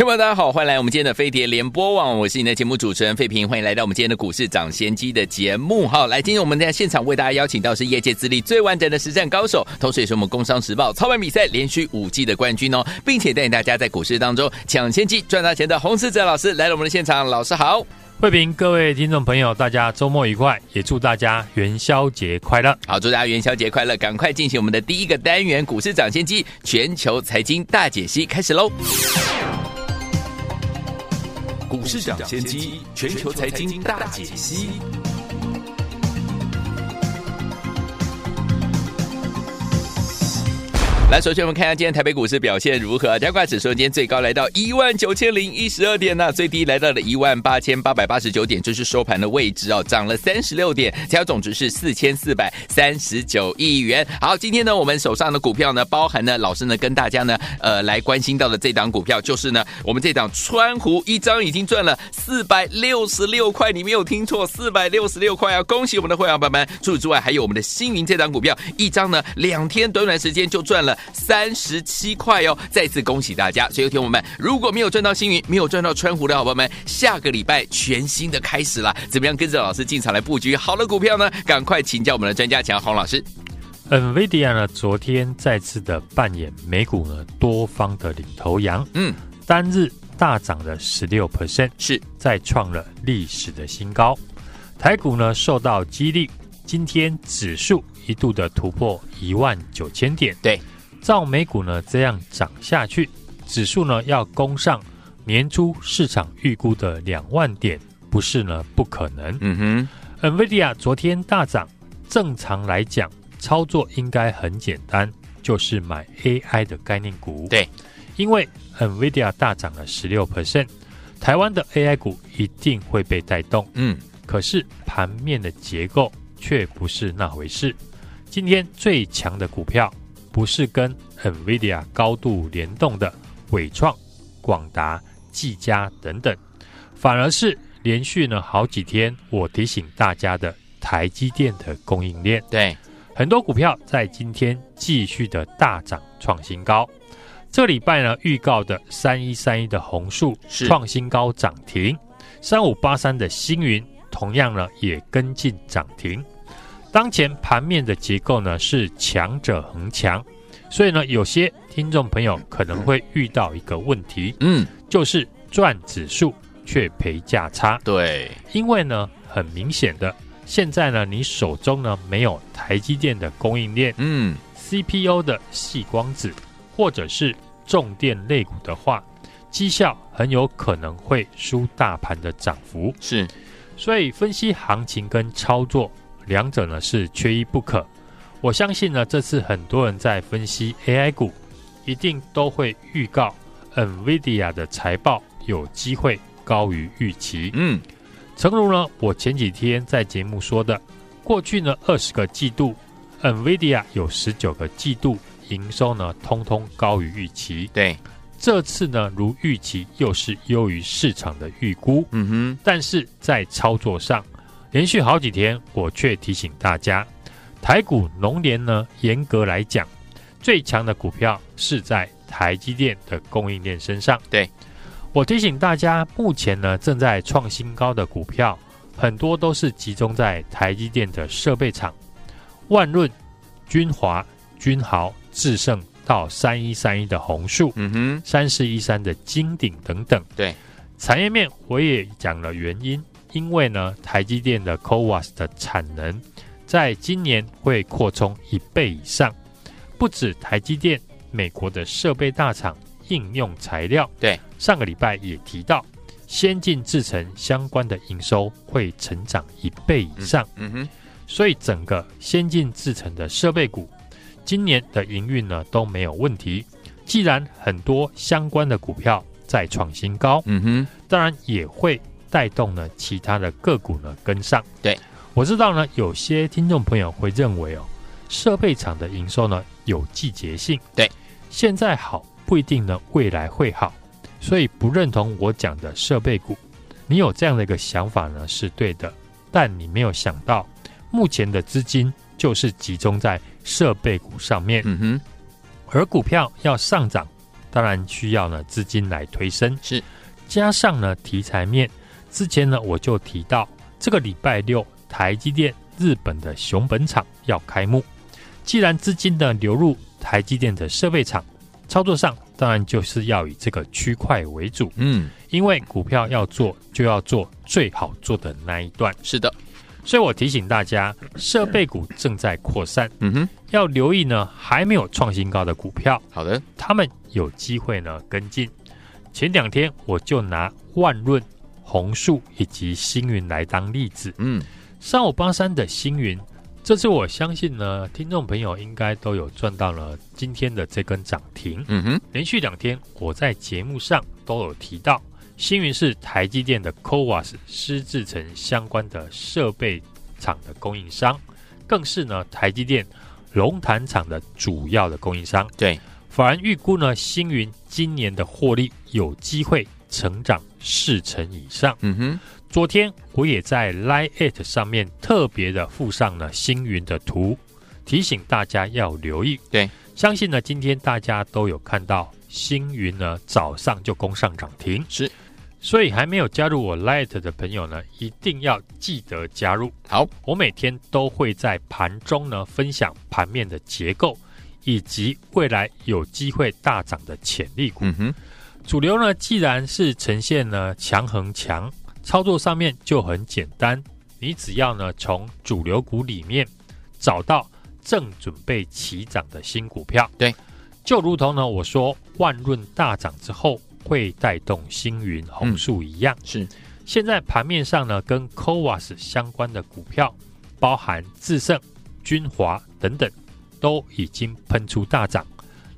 听众朋友大家好，欢迎来我们今天的飞碟联播网，我是你的节目主持人费平，欢迎来到我们今天的股市涨先机的节目。好，来，今天我们在现场为大家邀请到是业界资历最完整的实战高手，同时也是我们工商时报操盘比赛连续五季的冠军哦，并且带领大家在股市当中抢先机赚大钱的洪士哲老师来到我们的现场，老师好，慧平，各位听众朋友，大家周末愉快，也祝大家元宵节快乐。好，祝大家元宵节快乐，赶快进行我们的第一个单元股市涨先机全球财经大解析，开始喽。股市涨先机，全球财经大解析。来，首先我们看一下今天台北股市表现如何？加权指数今天最高来到一万九千零一十二点呢，最低来到了一万八千八百八十九点，这是收盘的位置哦，涨了三十六点，成交总值是四千四百三十九亿元。好，今天呢，我们手上的股票呢，包含呢，老师呢跟大家呢，呃，来关心到的这档股票，就是呢，我们这档川湖一张已经赚了四百六十六块，你没有听错，四百六十六块啊！恭喜我们的会员朋友们。除此之外，还有我们的星云这档股票，一张呢，两天短短时间就赚了。三十七块哦！再次恭喜大家！所以，有听我们如果没有赚到星云，没有赚到川湖的好朋友们，下个礼拜全新的开始了，怎么样跟着老师进场来布局好的股票呢？赶快请教我们的专家强洪老师。NVIDIA 呢，昨天再次的扮演美股呢多方的领头羊，嗯，单日大涨了十六 percent，是再创了历史的新高。台股呢受到激励，今天指数。一度的突破一万九千点，对，照美股呢这样涨下去，指数呢要攻上年初市场预估的两万点，不是呢不可能。嗯哼，NVIDIA 昨天大涨，正常来讲操作应该很简单，就是买 AI 的概念股。对，因为 NVIDIA 大涨了十六 percent，台湾的 AI 股一定会被带动。嗯，可是盘面的结构却不是那回事。今天最强的股票不是跟 NVIDIA 高度联动的伟创、广达、技嘉等等，反而是连续呢好几天我提醒大家的台积电的供应链。对，很多股票在今天继续的大涨创新高。这礼拜呢预告的三一三一的红树创新高涨停，三五八三的星云同样呢也跟进涨停。当前盘面的结构呢是强者恒强，所以呢有些听众朋友可能会遇到一个问题，嗯，就是赚指数却赔价差。对，因为呢很明显的，现在呢你手中呢没有台积电的供应链，嗯，CPU 的细光子或者是重电类股的话，绩效很有可能会输大盘的涨幅。是，所以分析行情跟操作。两者呢是缺一不可。我相信呢，这次很多人在分析 AI 股，一定都会预告 NVIDIA 的财报有机会高于预期。嗯，诚如呢，我前几天在节目说的，过去呢二十个季度，NVIDIA 有十九个季度营收呢通通高于预期。对，这次呢如预期又是优于市场的预估。嗯哼，但是在操作上。连续好几天，我却提醒大家，台股龙年呢，严格来讲，最强的股票是在台积电的供应链身上。对，我提醒大家，目前呢正在创新高的股票，很多都是集中在台积电的设备厂，万润、君华、君豪、智胜到三一三一的红树，嗯哼，三四一三的金鼎等等。对，产业面我也讲了原因。因为呢，台积电的 CoWAS 的产能在今年会扩充一倍以上，不止台积电，美国的设备大厂应用材料，对，上个礼拜也提到，先进制程相关的营收会成长一倍以上。嗯，嗯哼，所以整个先进制程的设备股，今年的营运呢都没有问题。既然很多相关的股票在创新高，嗯哼，当然也会带动呢其他的个股呢跟上。对，我知道呢，有些听众朋友会认为哦，设备厂的营收呢有季节性，对，现在好不一定呢未来会好，所以不认同我讲的设备股。你有这样的一个想法呢是对的，但你没有想到，目前的资金就是集中在设备股上面。嗯哼，而股票要上涨，当然需要呢资金来推升。是，加上呢题材面，之前呢我就提到，这个礼拜六台积电日本的熊本厂要开幕，既然资金的流入台积电的设备厂，操作上当然就是要以这个区块为主。嗯。因为股票要做，就要做最好做的那一段。是的，所以我提醒大家，设备股正在扩散，嗯哼，要留意呢还没有创新高的股票。好的，他们有机会呢跟进。前两天我就拿万润、弘塑以及星云来当例子。嗯，三五八三的星云。这次我相信呢，听众朋友应该都有赚到了今天的这根涨停。嗯哼，连续两天我在节目上都有提到。星云是台积电的 CoWAS 湿制成相关的设备厂的供应商，更是呢台积电龙潭厂的主要的供应商。对，法人预估呢，星云今年的获利有机会成长四成以上。嗯哼，昨天我也在 Line@ 上面特别的附上了星云的图，提醒大家要留意。对，相信呢今天大家都有看到星云呢早上就攻上涨停。是。所以还没有加入我 Light 的朋友呢，一定要记得加入。好，我每天都会在盘中呢分享盘面的结构，以及未来有机会大涨的潜力股。嗯哼，主流呢既然是呈现呢强横强，操作上面就很简单，你只要呢从主流股里面找到正准备起涨的新股票。对，就如同呢我说万润大涨之后。会带动星云、红树一样，嗯、是现在盘面上呢，跟 CoWoS 相关的股票，包含智胜、君华等等，都已经喷出大涨。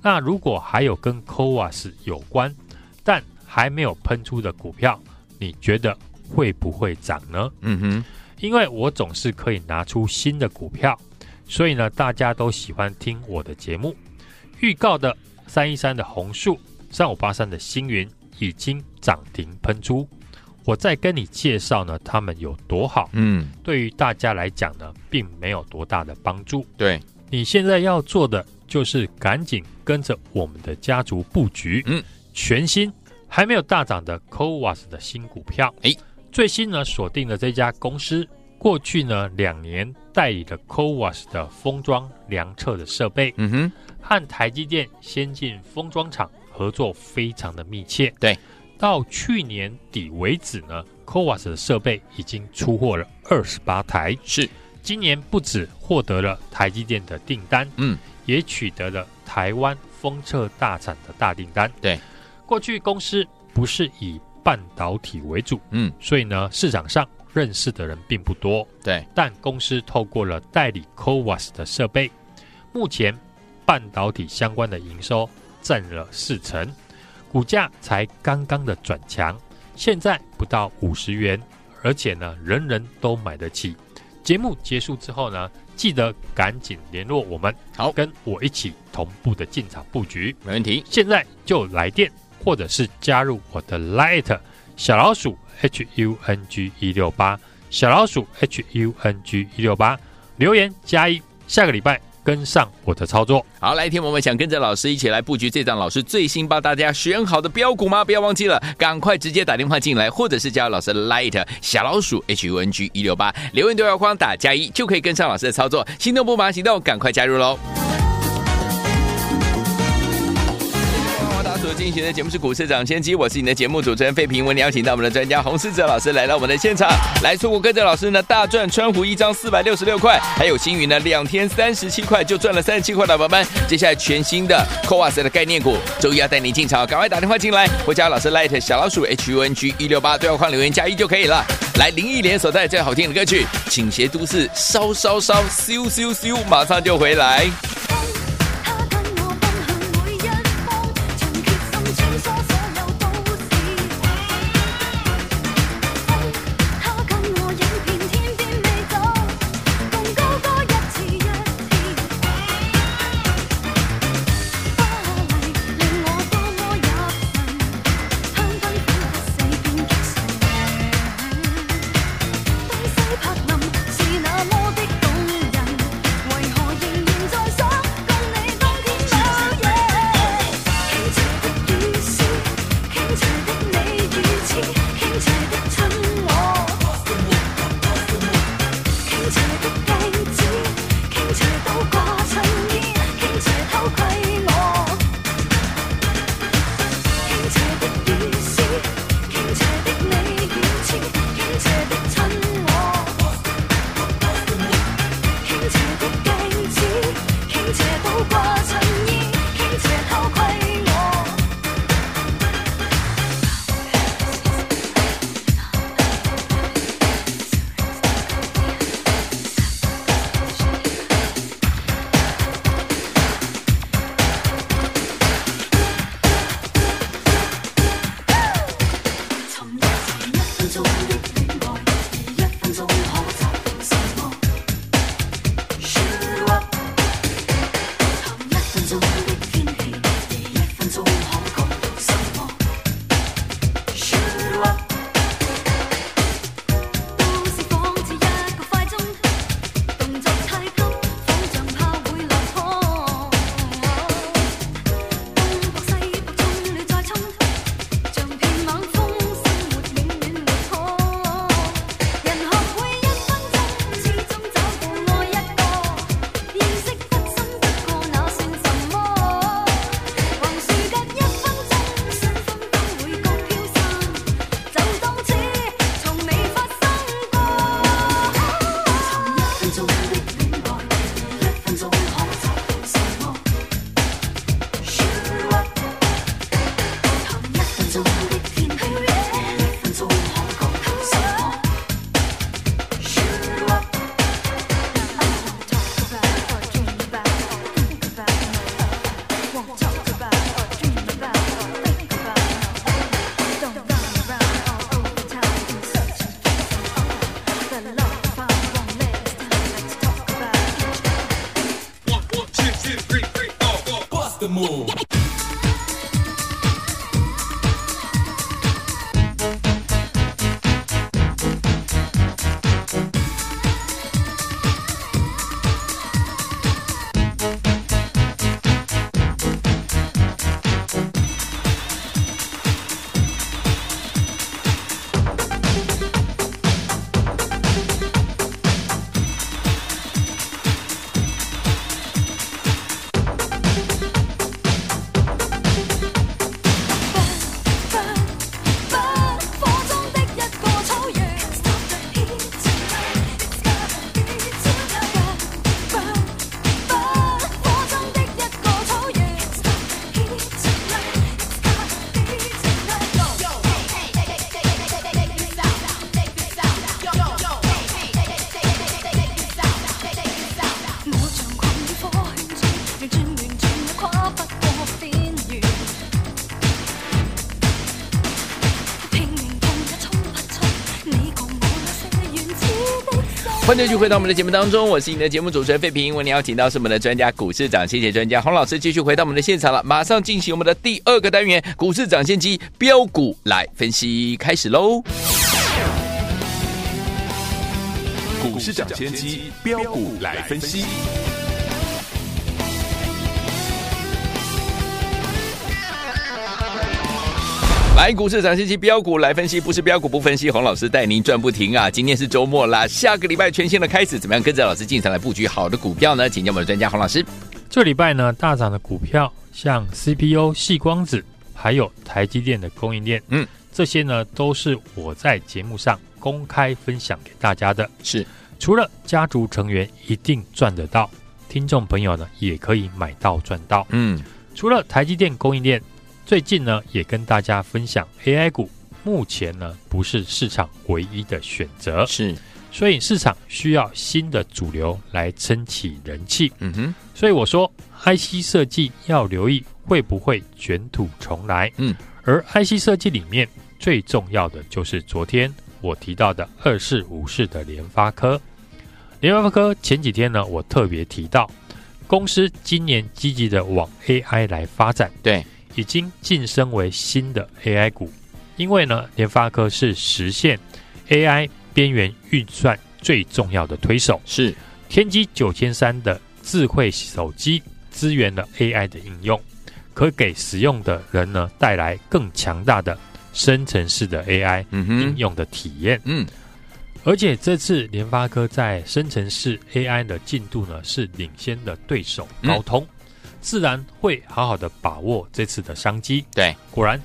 那如果还有跟 CoWoS 有关，但还没有喷出的股票，你觉得会不会涨呢？嗯哼，因为我总是可以拿出新的股票，所以呢，大家都喜欢听我的节目。预告的三一三的红树。三五八三的星云已经涨停喷出，我再跟你介绍呢，他们有多好？嗯，对于大家来讲呢，并没有多大的帮助。对，你现在要做的就是赶紧跟着我们的家族布局，嗯，全新还没有大涨的 CoWoS 的新股票。哎，最新呢锁定了这家公司，过去呢两年代理了 CoWoS 的封装量测的设备，嗯哼，和台积电先进封装厂。合作非常的密切，对，到去年底为止呢，CoWoS 的设备已经出货了二十八台，是，今年不止获得了台积电的订单，嗯，也取得了台湾封测大厂的大订单，对，过去公司不是以半导体为主，嗯，所以呢，市场上认识的人并不多，对，但公司透过了代理 CoWoS 的设备，目前半导体相关的营收。占了四成，股价才刚刚的转强，现在不到五十元，而且呢，人人都买得起。节目结束之后呢，记得赶紧联络我们，好，跟我一起同步的进场布局，没问题。现在就来电，或者是加入我的 Light 小老鼠 H U N G 一六八小老鼠 H U N G 一六八留言加一，下个礼拜。跟上我的操作，好，来听我们想跟着老师一起来布局这张老师最新帮大家选好的标股吗？不要忘记了，赶快直接打电话进来，或者是加入老师的 Light 小老鼠 H U N G 一六八留言对话框打加一，就可以跟上老师的操作。心动不马上行动，赶快加入喽！所进行的节目是股市涨先机，我是你的节目主持人费平。为你邀请到我们的专家洪士哲老师来到我们的现场，来错过跟着老师呢大赚川湖一张四百六十六块，还有星云呢两天三十七块就赚了三十七块的宝宝们，接下来全新的 COA 的概念股，周一要带你进场，赶快打电话进来，或加老师 Light 小老鼠 H U N G 一六八对话框留言加一就可以了。来林忆莲所带最好听的歌曲，倾斜都市烧烧烧，咻咻咻，马上就回来。欢迎继续回到我们的节目当中，我是你的节目主持人费平。为你邀请到是我们的专家股市长，谢谢专家洪老师，继续回到我们的现场了。马上进行我们的第二个单元股市涨先机标股来分析，开始喽！股市涨先机标股来分析。来股市涨信息标股来分析，不是标股不分析。洪老师带您赚不停啊！今天是周末啦，下个礼拜全新的开始，怎么样跟着老师进场来布局好的股票呢？请教我们的专家洪老师。这个礼拜呢，大涨的股票像 CPU、细光子、还有台积电的供应链，嗯，这些呢都是我在节目上公开分享给大家的。是，除了家族成员一定赚得到，听众朋友呢也可以买到赚到。嗯，除了台积电供应链，最近呢也跟大家分享 AI 股，目前呢不是市场唯一的选择。是。所以市场需要新的主流来撑起人气。嗯哼，所以我说 IC 设计要留意会不会卷土重来。嗯，而 IC 设计里面最重要的就是昨天我提到的二四五四的联发科。联发科前几天呢，我特别提到公司今年积极的往 AI 来发展，对，已经晋升为新的 AI 股。因为呢，联发科是实现 AI。边缘运算最重要的推手是天玑九千三的智慧手机，支援了 AI 的应用，可给使用的人呢带来更强大的生成式的 AI 应用的体验。嗯，而且这次联发科在生成式 AI 的进度呢是领先的对手高通，自然会好好的把握这次的商机。对，果然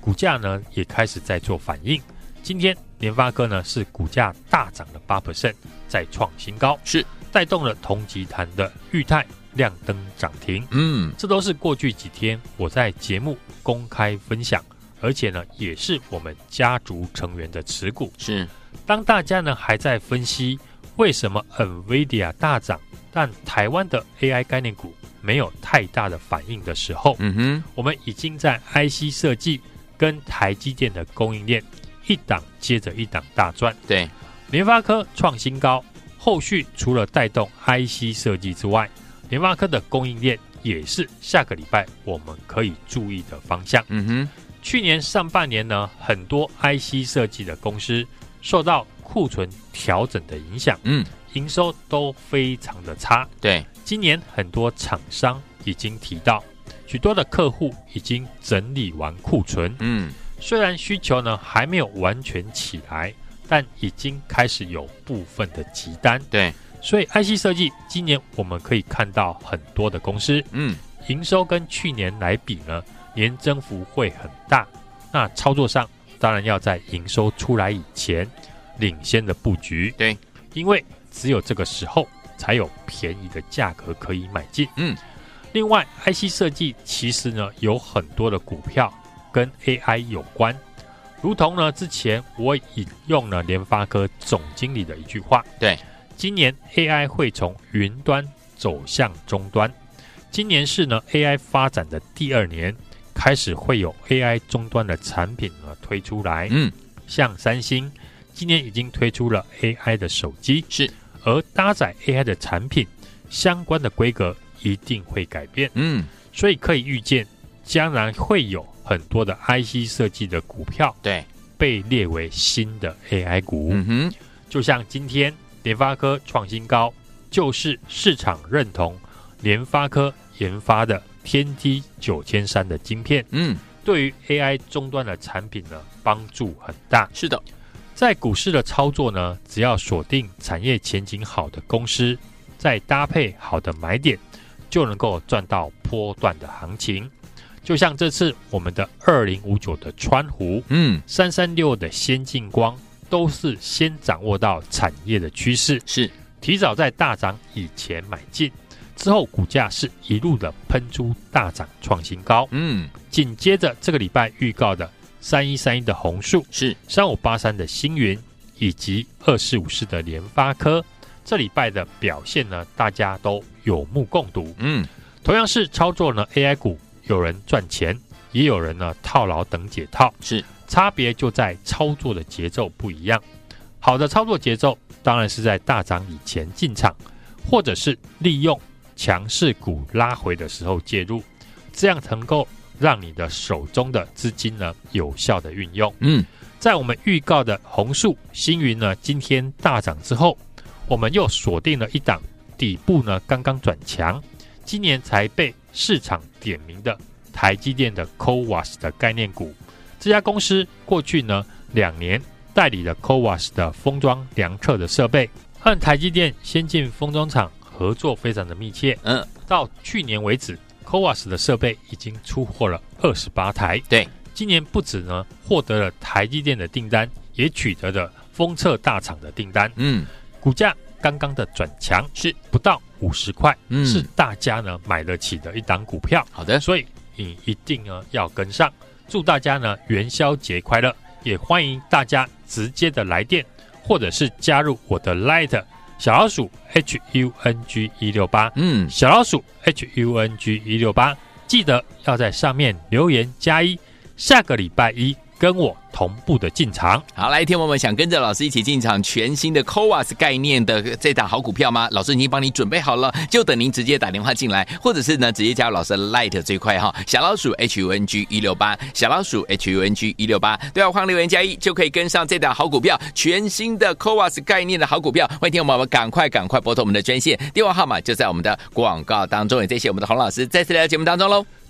股价呢也开始在做反应。今天。联发科呢是股价大涨了八 percent，再创新高，是带动了同集团的裕泰亮灯涨停。嗯，这都是过去几天我在节目公开分享，而且呢也是我们家族成员的持股。是，当大家呢还在分析为什么 NVIDIA 大涨，但台湾的 AI 概念股没有太大的反应的时候，嗯哼，我们已经在 IC 设计跟台积电的供应链。一档接着一档大赚，对，联发科创新高，后续除了带动 IC 设计之外，联发科的供应链也是下个礼拜我们可以注意的方向。嗯哼，去年上半年呢，很多 IC 设计的公司受到库存调整的影响，嗯，营收都非常的差。对，今年很多厂商已经提到，许多的客户已经整理完库存，嗯。虽然需求呢还没有完全起来，但已经开始有部分的急单。对，所以 IC 设计今年我们可以看到很多的公司，嗯，营收跟去年来比呢，年增幅会很大。那操作上当然要在营收出来以前领先的布局。对，因为只有这个时候才有便宜的价格可以买进。嗯，另外 IC 设计其实呢有很多的股票。跟 AI 有关，如同呢，之前我引用了联发科总经理的一句话，对，今年 AI 会从云端走向终端，今年是呢 AI 发展的第二年，开始会有 AI 终端的产品呢推出来，嗯，像三星今年已经推出了 AI 的手机，是，而搭载 AI 的产品相关的规格一定会改变，嗯，所以可以预见将来会有。很多的 IC 设计的股票，对，被列为新的 AI 股。嗯哼，就像今天联发科创新高，就是市场认同联发科研发的天玑九千三的晶片。嗯，对于 AI 终端的产品呢，帮助很大。是的，在股市的操作呢，只要锁定产业前景好的公司，再搭配好的买点，就能够赚到波段的行情。就像这次我们的二零五九的川湖，嗯，三三六的先进光，都是先掌握到产业的趋势，是。提早在大涨以前买进，之后股价是一路的喷出大涨创新高，嗯，紧接着这个礼拜预告的三一三一的红树，是。三五八三的星云，以及二四五四的联发科，这礼拜的表现呢，大家都有目共睹，嗯，同样是操作呢 AI 股。有人赚钱，也有人呢套牢等解套，是。差别就在操作的节奏不一样。好的操作节奏当然是在大涨以前进场，或者是利用强势股拉回的时候介入，这样能够让你的手中的资金呢有效的运用。嗯，在我们预告的红树、星云呢今天大涨之后，我们又锁定了一档底部呢刚刚转强，今年才被。市场点名的台积电的 CoWAS 的概念股，这家公司过去呢两年代理了 CoWAS 的封装量测的设备，和台积电先进封装厂合作非常的密切。嗯，到去年为止 CoWoS 的设备已经出货了二十八台。对，今年不止呢获得了台积电的订单，也取得了封测大厂的订单。嗯，股价刚刚的转强是不到五十块，嗯，是大家呢买得起的一档股票。好的，所以你一定呢要跟上。祝大家呢元宵节快乐，也欢迎大家直接的来电，或者是加入我的 Light 小老鼠 H U N G 一六八，嗯，小老鼠 H U N G 一六八，记得要在上面留言加一，下个礼拜一。跟我同步的进场，好，来，听我们想跟着老师一起进场全新的 CoWoS 概念的这档好股票吗？老师已经帮你准备好了，就等您直接打电话进来，或者是呢直接加入老师的 Light 最快哈，小老鼠 H U N G 一六八，小老鼠 H U N G 一六八，对话框留言加一就可以跟上这档好股票，全新的 CoWoS 概念的好股票。欢迎听我们赶快赶快拨通我们的专线，电话号码就在我们的广告当中，也谢谢我们的洪老师再次来到节目当中喽。